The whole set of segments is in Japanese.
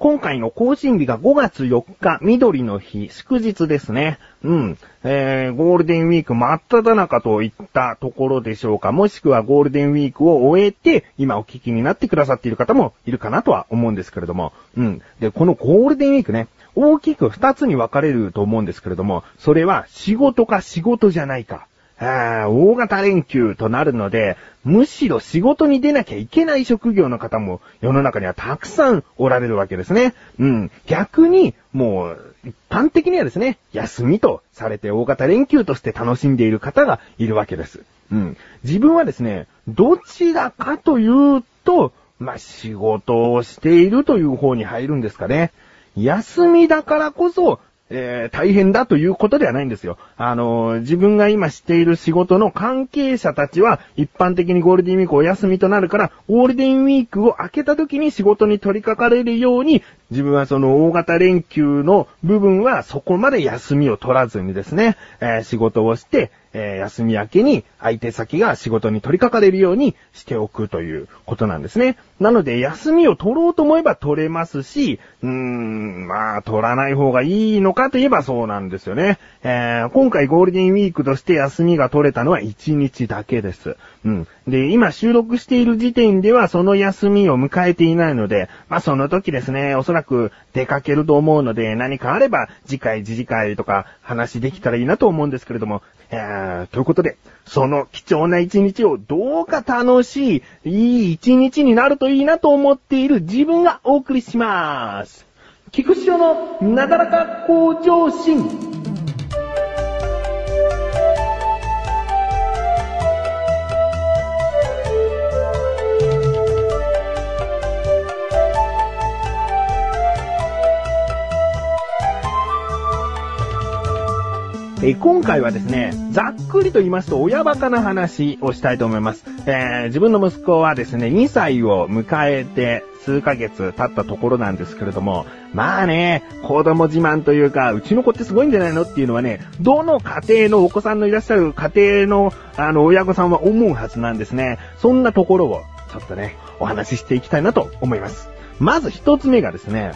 今回の更新日が5月4日、緑の日、祝日ですね。うん。えー、ゴールデンウィーク真っ只中といったところでしょうか。もしくはゴールデンウィークを終えて、今お聞きになってくださっている方もいるかなとは思うんですけれども。うん。で、このゴールデンウィークね、大きく2つに分かれると思うんですけれども、それは仕事か仕事じゃないか。大型連休となるので、むしろ仕事に出なきゃいけない職業の方も世の中にはたくさんおられるわけですね。うん。逆に、もう、一般的にはですね、休みとされて大型連休として楽しんでいる方がいるわけです。うん。自分はですね、どちらかというと、まあ、仕事をしているという方に入るんですかね。休みだからこそ、えー、大変だということではないんですよ。あのー、自分が今している仕事の関係者たちは、一般的にゴールデンウィークお休みとなるから、ゴールデンウィークを明けた時に仕事に取り掛かれるように、自分はその大型連休の部分はそこまで休みを取らずにですね、えー、仕事をして、えー、休み明けに相手先が仕事に取り掛かれるようにしておくということなんですね。なので、休みを取ろうと思えば取れますし、うーん、まあ、取らない方がいいのかといえばそうなんですよね。えー、今回ゴールデンウィークとして休みが取れたのは1日だけです。うん。で、今収録している時点ではその休みを迎えていないので、まあその時ですね、おそらく出かけると思うので、何かあれば次回、次次回とか話できたらいいなと思うんですけれども、えー、ということで、その貴重な一日をどうか楽しい、いい一日になるといいなと思っている自分がお送りします。菊池のなだらか向上心。え今回はですね、ざっくりと言いますと親バカな話をしたいと思います。えー、自分の息子はですね、2歳を迎えて数ヶ月経ったところなんですけれども、まあね、子供自慢というか、うちの子ってすごいんじゃないのっていうのはね、どの家庭のお子さんのいらっしゃる家庭の、あの、親御さんは思うはずなんですね。そんなところを、ちょっとね、お話ししていきたいなと思います。まず一つ目がですね、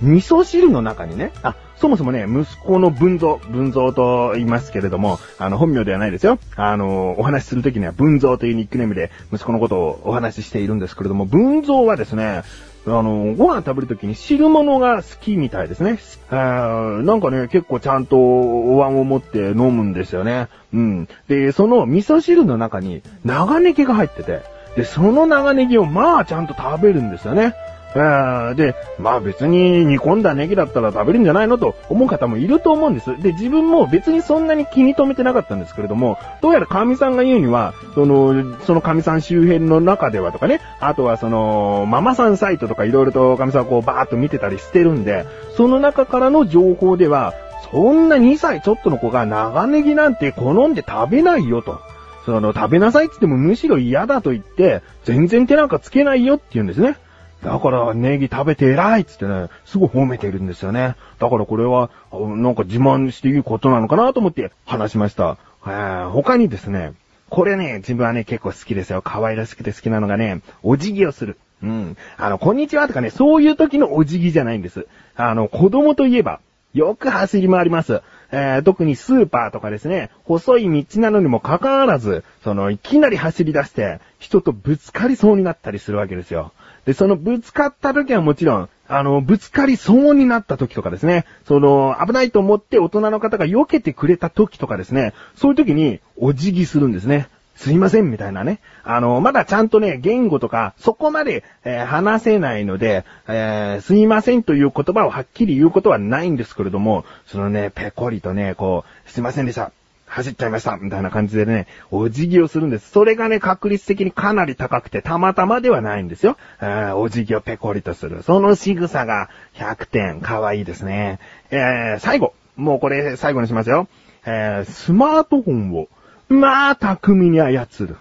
味噌汁の中にね、あ、そもそもね、息子の文蔵、文蔵と言いますけれども、あの、本名ではないですよ。あの、お話しするときには文蔵というニックネームで息子のことをお話ししているんですけれども、文蔵はですね、あの、ご飯食べるときに汁物が好きみたいですね。なんかね、結構ちゃんとお椀を持って飲むんですよね。うん。で、その味噌汁の中に長ネギが入ってて、で、その長ネギをまあちゃんと食べるんですよね。で、まあ別に煮込んだネギだったら食べるんじゃないのと思う方もいると思うんです。で、自分も別にそんなに気に留めてなかったんですけれども、どうやら神さんが言うには、その、その神さん周辺の中ではとかね、あとはその、ママさんサイトとかいろいろと神さんこうバーっと見てたりしてるんで、その中からの情報では、そんな2歳ちょっとの子が長ネギなんて好んで食べないよと。その、食べなさいって言ってもむしろ嫌だと言って、全然手なんかつけないよって言うんですね。だから、ネギ食べて偉いっつってね、すごい褒めてるんですよね。だからこれは、なんか自慢していいことなのかなと思って話しました。他にですね、これね、自分はね、結構好きですよ。可愛らしくて好きなのがね、お辞儀をする。うん。あの、こんにちはとかね、そういう時のお辞儀じゃないんです。あの、子供といえば、よく走り回ります。えー、特にスーパーとかですね、細い道なのにもかかわらず、その、いきなり走り出して、人とぶつかりそうになったりするわけですよ。で、そのぶつかった時はもちろん、あの、ぶつかりそうになった時とかですね、その、危ないと思って大人の方が避けてくれた時とかですね、そういう時にお辞儀するんですね。すいません、みたいなね。あの、まだちゃんとね、言語とか、そこまで、えー、話せないので、えー、すいませんという言葉をはっきり言うことはないんですけれども、そのね、ペコリとね、こう、すいませんでした。走っちゃいましたみたいな感じでね、お辞儀をするんです。それがね、確率的にかなり高くて、たまたまではないんですよ。えお辞儀をペコリとする。その仕草が100点、可愛いですね。えー、最後。もうこれ最後にしますよ。えー、スマートフォンを、まあ、巧みに操る。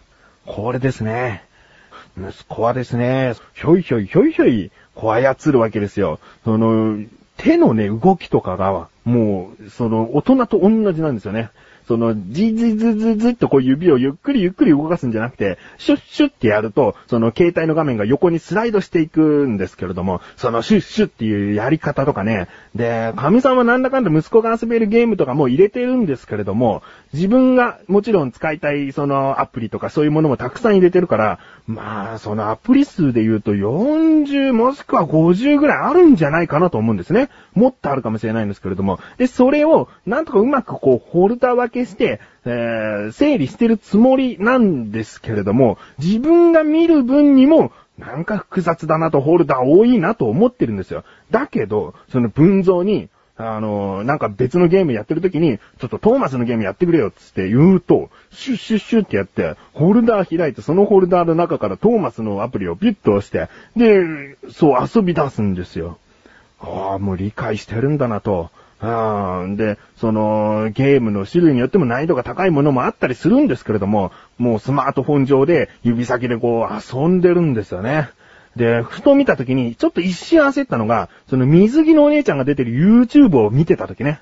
これですね。息子はですね、ひょいひょいひょいひょい、こう操るわけですよ。その、手のね、動きとかが、もう、その、大人と同じなんですよね。その、じじずずずっとこう指をゆっくりゆっくり動かすんじゃなくて、シュッシュッってやると、その携帯の画面が横にスライドしていくんですけれども、そのシュッシュッっていうやり方とかね、で、神さんはなんだかんだ息子が遊べるゲームとかも入れてるんですけれども、自分がもちろん使いたいそのアプリとかそういうものもたくさん入れてるから、まあ、そのアプリ数で言うと40もしくは50ぐらいあるんじゃないかなと思うんですね。もっとあるかもしれないんですけれども。で、それをなんとかうまくこう、ホルダー分けして、えー、整理してるつもりなんですけれども、自分が見る分にも、なんか複雑だなとホルダー多いなと思ってるんですよ。だけど、その文像に、あの、なんか別のゲームやってる時に、ちょっとトーマスのゲームやってくれよっつって言うと、シュッシュッシュッってやって、ホルダー開いて、そのホルダーの中からトーマスのアプリをピュッと押して、で、そう遊び出すんですよ。ああ、もう理解してるんだなと。あで、その、ゲームの種類によっても難易度が高いものもあったりするんですけれども、もうスマートフォン上で指先でこう遊んでるんですよね。で、ふと見た時に、ちょっと一瞬焦ったのが、その水着のお姉ちゃんが出てる YouTube を見てた時ね。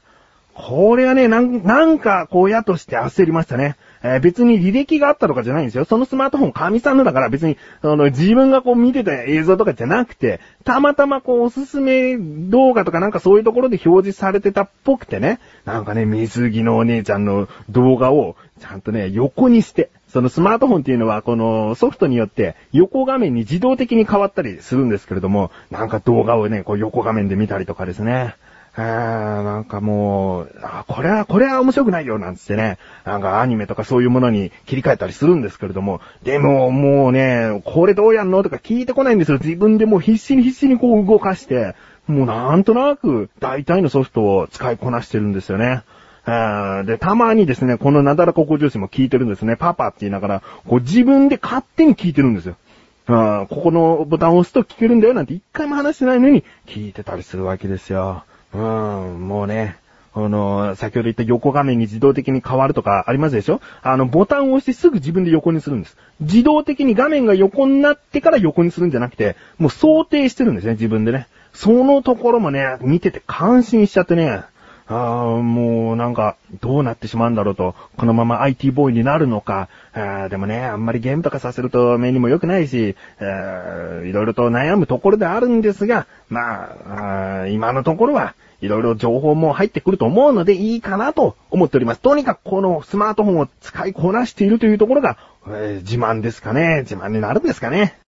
これはね、なん、なんか、こうやとして焦りましたね。えー、別に履歴があったとかじゃないんですよ。そのスマートフォン神さんのだから別に、あの、自分がこう見てた映像とかじゃなくて、たまたまこうおすすめ動画とかなんかそういうところで表示されてたっぽくてね、なんかね、水着のお姉ちゃんの動画を、ちゃんとね、横にして、そのスマートフォンっていうのは、このソフトによって横画面に自動的に変わったりするんですけれども、なんか動画をね、こう横画面で見たりとかですね。えー、なんかもう、あ、これは、これは面白くないよ、なんつってね。なんかアニメとかそういうものに切り替えたりするんですけれども、でももうね、これどうやんの？とか聞いてこないんですよ。自分でもう必死に必死にこう動かして、もうなんとなく大体のソフトを使いこなしてるんですよね。で、たまにですね、このなだらここ重視も聞いてるんですね。パパって言いながら、こう自分で勝手に聞いてるんですよ。ここのボタンを押すと聞けるんだよなんて一回も話してないのに聞いてたりするわけですよ。うん、もうね、あの、先ほど言った横画面に自動的に変わるとかありますでしょ？あの、ボタンを押してすぐ自分で横にするんです。自動的に画面が横になってから横にするんじゃなくて、もう想定してるんですね、自分でね。そのところもね、見てて感心しちゃってね、ああ、もうなんか、どうなってしまうんだろうと、このまま IT ボーイになるのか、あでもね、あんまりゲームとかさせると目にも良くないし、いろいろと悩むところであるんですが、まあ、あ今のところは、いろいろ情報も入ってくると思うのでいいかなと思っております。とにかくこのスマートフォンを使いこなしているというところが、えー、自慢ですかね。自慢になるんですかね。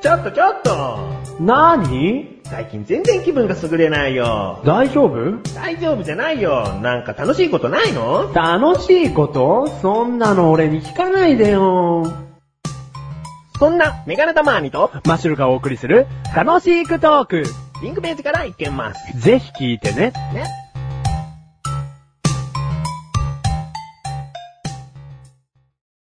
ちょっとちょっと何？最近全然気分が優れないよ。大丈夫？大丈夫じゃないよ。なんか楽しいことないの？楽しいこと？そんなの俺に聞かないでよ。そんな、メガネタマーニと、マッシュルがお送りする、楽しいクトーク。リンクページから行けます。ぜひ聞いてね。ね。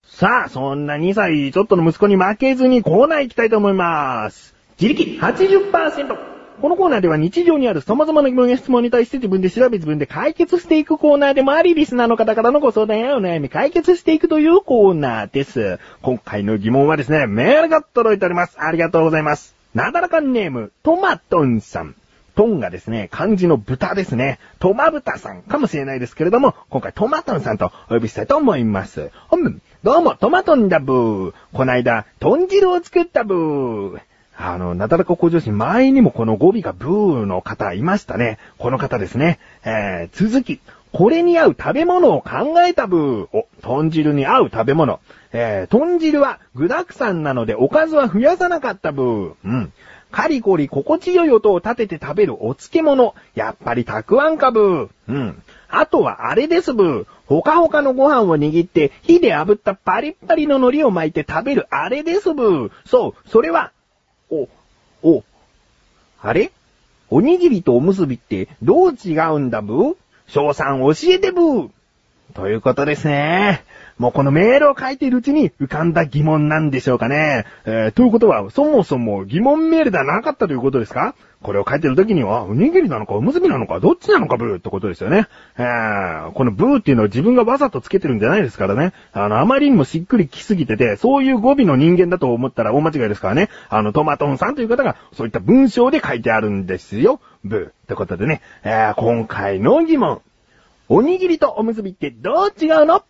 さあ、そんな2歳ちょっとの息子に負けずにコーナー行きたいと思います。自力80%。このコーナーでは日常にある様々な疑問や質問に対して自分で調べ自分で解決していくコーナーでもあり、リスナーの方からのご相談やお悩み解決していくというコーナーです。今回の疑問はですね、メールが届いております。ありがとうございます。なだらかんネーム、トマトンさん。トンがですね、漢字の豚ですね。トマブタさんかもしれないですけれども、今回トマトンさんとお呼びしたいと思います。本文、どうもトマトンだブー。こないだ、豚汁を作ったブー。あの、なだらか向上心、前にもこの語尾がブーの方いましたね。この方ですね。えー、続き。これに合う食べ物を考えたブー。お、豚汁に合う食べ物。えー、豚汁は具沢山なのでおかずは増やさなかったブー。うん。カリコリ心地よい音を立てて食べるお漬物。やっぱりたくあんかブー。うん。あとはあれですブー。ほかほかのご飯を握って火で炙ったパリッパリの海苔を巻いて食べるあれですブー。そう、それはお、お、あれ？おにぎりとおむすびってどう違うんだブー？翔さん教えてブー。ということですね。もうこのメールを書いているうちに浮かんだ疑問なんでしょうかね。えー、ということは、そもそも疑問メールではなかったということですか？これを書いてる時には、おにぎりなのかおむすびなのかどっちなのかブーってことですよね。えー、このブーっていうのは自分がわざとつけてるんじゃないですからね。あの、あまりにもしっくりきすぎてて、そういう語尾の人間だと思ったら大間違いですからね。あの、トマトンさんという方が、そういった文章で書いてあるんですよ。ブー。ってことでね、えー、今回の疑問。おにぎりとおむすびってどう違うの？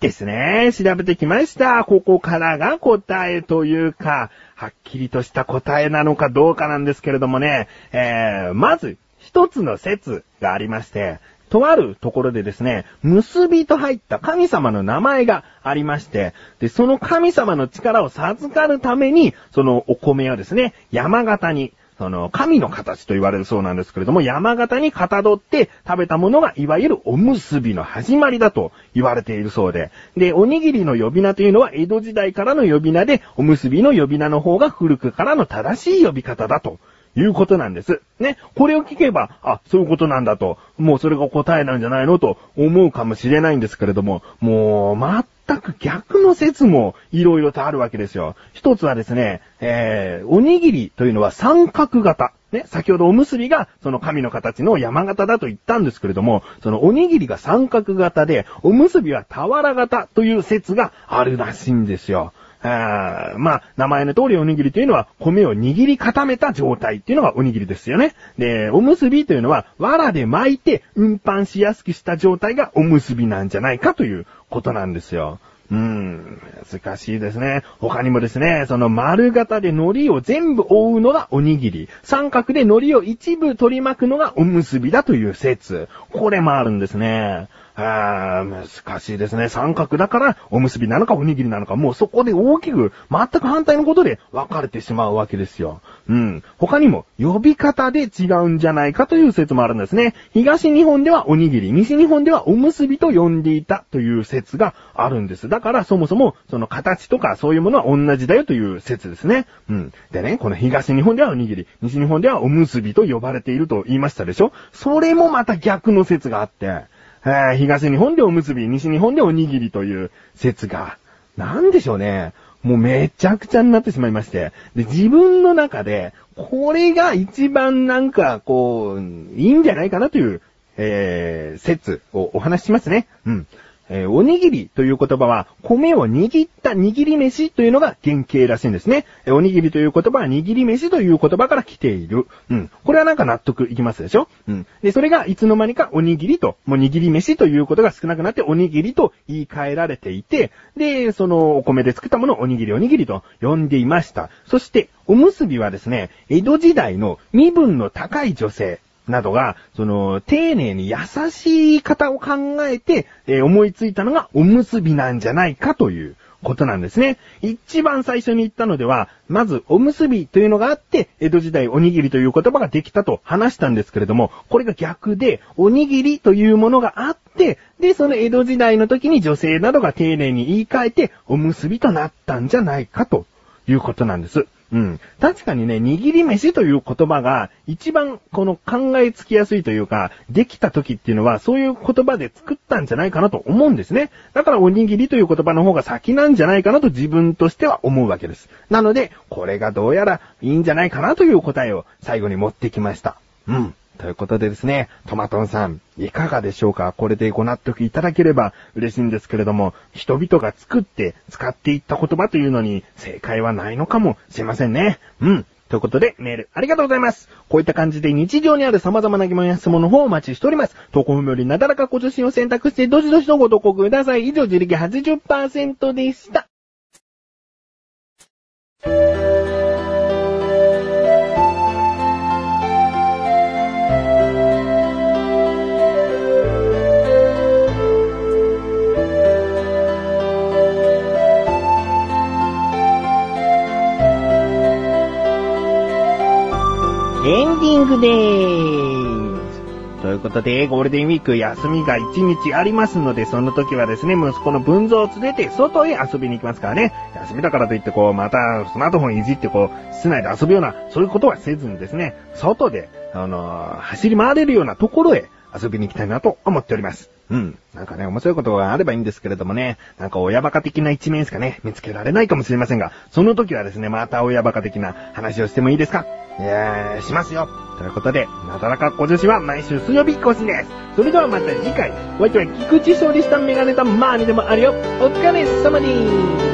ですね。調べてきました。ここからが答えというか、はっきりとした答えなのかどうかなんですけれどもね、えー、まず、一つの説がありまして、とあるところでですね、結びと入った神様の名前がありまして、で、その神様の力を授かるために、そのお米をですね、山形に、その、神の形と言われるそうなんですけれども、山形にかたどって食べたものが、いわゆるおむすびの始まりだと言われているそうで。で、おにぎりの呼び名というのは、江戸時代からの呼び名で、おむすびの呼び名の方が古くからの正しい呼び方だと。いうことなんです。ね。これを聞けば、あ、そういうことなんだと、もうそれが答えなんじゃないのと思うかもしれないんですけれども、もう、全く逆の説もいろいろとあるわけですよ。一つはですね、えー、おにぎりというのは三角型。ね、先ほどおむすびがその神の形の山形だと言ったんですけれども、そのおにぎりが三角型で、おむすびは俵型という説があるらしいんですよ。あまあ、名前の通りおにぎりというのは米を握り固めた状態っていうのがおにぎりですよね。で、おむすびというのは藁で巻いて運搬しやすくした状態がおむすびなんじゃないかということなんですよ。うーん、難しいですね。他にもですね、その丸型で海苔を全部覆うのがおにぎり。三角で海苔を一部取り巻くのがおむすびだという説。これもあるんですね。あー難しいですね。三角だからおむすびなのかおにぎりなのか、もうそこで大きく全く反対のことで分かれてしまうわけですよ。うん。他にも呼び方で違うんじゃないかという説もあるんですね。東日本ではおにぎり、西日本ではおむすびと呼んでいたという説があるんです。だからそもそもその形とかそういうものは同じだよという説ですね。うん。でね、この東日本ではおにぎり、西日本ではおむすびと呼ばれていると言いましたでしょそれもまた逆の説があって、えー東日本でおむすび、西日本でおにぎりという説が、なんでしょうね。もうめちゃくちゃになってしまいまして。で、自分の中で、これが一番なんか、こう、いいんじゃないかなという、えー、説をお話ししますね。うん。えーおにぎりという言葉は、米を握った握り飯というのが原型らしいんですね。えおにぎりという言葉は握り飯という言葉から来ている。うん。これはなんか納得いきますでしょ？うん。で、それがいつの間にかおにぎりと、もう握り飯ということが少なくなっておにぎりと言い換えられていて、で、そのお米で作ったものをおにぎりおにぎりと呼んでいました。そして、おむすびはですね、江戸時代の身分の高い女性、などが、その、丁寧に優しい方を考えて、えー思いついたのがおむすびなんじゃないかということなんですね。一番最初に言ったのでは、まずおむすびというのがあって、江戸時代おにぎりという言葉ができたと話したんですけれども、これが逆で、おにぎりというものがあって、で、その江戸時代の時に女性などが丁寧に言い換えて、おむすびとなったんじゃないかということなんです。うん。確かにね、握り飯という言葉が一番この考えつきやすいというか、できた時っていうのはそういう言葉で作ったんじゃないかなと思うんですね。だからおにぎりという言葉の方が先なんじゃないかなと自分としては思うわけです。なので、これがどうやらいいんじゃないかなという答えを最後に持ってきました。うん。ということでですね、トマトンさん、いかがでしょうか？これでご納得いただければ嬉しいんですけれども、人々が作って使っていった言葉というのに正解はないのかもしれませんね。うん。ということで、メールありがとうございます。こういった感じで日常にある様々な疑問や質問の方をお待ちしております。投稿文よりなだらかご自身を選択して、どしどしとご投稿ください。以上、自力80%でした。ングでーす。ということで、ゴールデンウィーク休みが1日ありますので、その時はですね、息子の文蔵を連れて外へ遊びに行きますからね。休みだからといってこう、またスマートフォンいじってこう、室内で遊ぶような、そういうことはせずにですね、外で、あのー走り回れるようなところへ遊びに行きたいなと思っております。うん。なんかね、面白いことがあればいいんですけれどもね、なんか親バカ的な一面しかね、見つけられないかもしれませんが、その時はですね、また親バカ的な話をしてもいいですか？いやー、しますよ。ということで、なだらか小女子は毎週水曜日更新です。それではまた次回、お相手は菊池勝利したメガネたマーニでもあるよ。お疲れ様にー